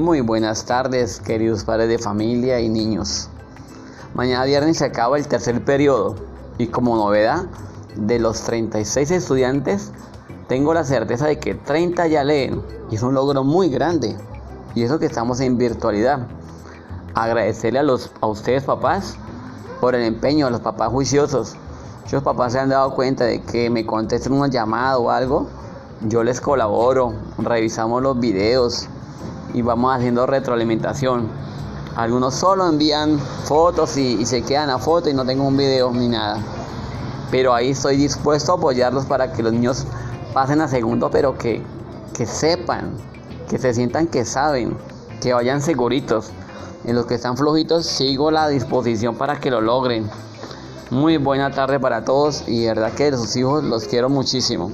Muy buenas tardes, queridos padres de familia y niños. Mañana viernes se acaba el tercer periodo y como novedad, de los 36 estudiantes, tengo la certeza de que 30 ya leen y es un logro muy grande. Y eso que estamos en virtualidad. Agradecerle a, los, a ustedes papás por el empeño, a los papás juiciosos. Muchos papás se han dado cuenta de que me contesten una llamada o algo, yo les colaboro, revisamos los videos, y vamos haciendo retroalimentación. Algunos solo envían fotos y, se quedan a foto y no tengo un video ni nada. Pero ahí estoy dispuesto a apoyarlos para que los niños pasen a segundo, pero que, que sepan, que se sientan que saben, que vayan seguritos. En los que están flojitos sigo la disposición para que lo logren. Muy buena tarde para todos y de verdad que sus hijos los quiero muchísimo.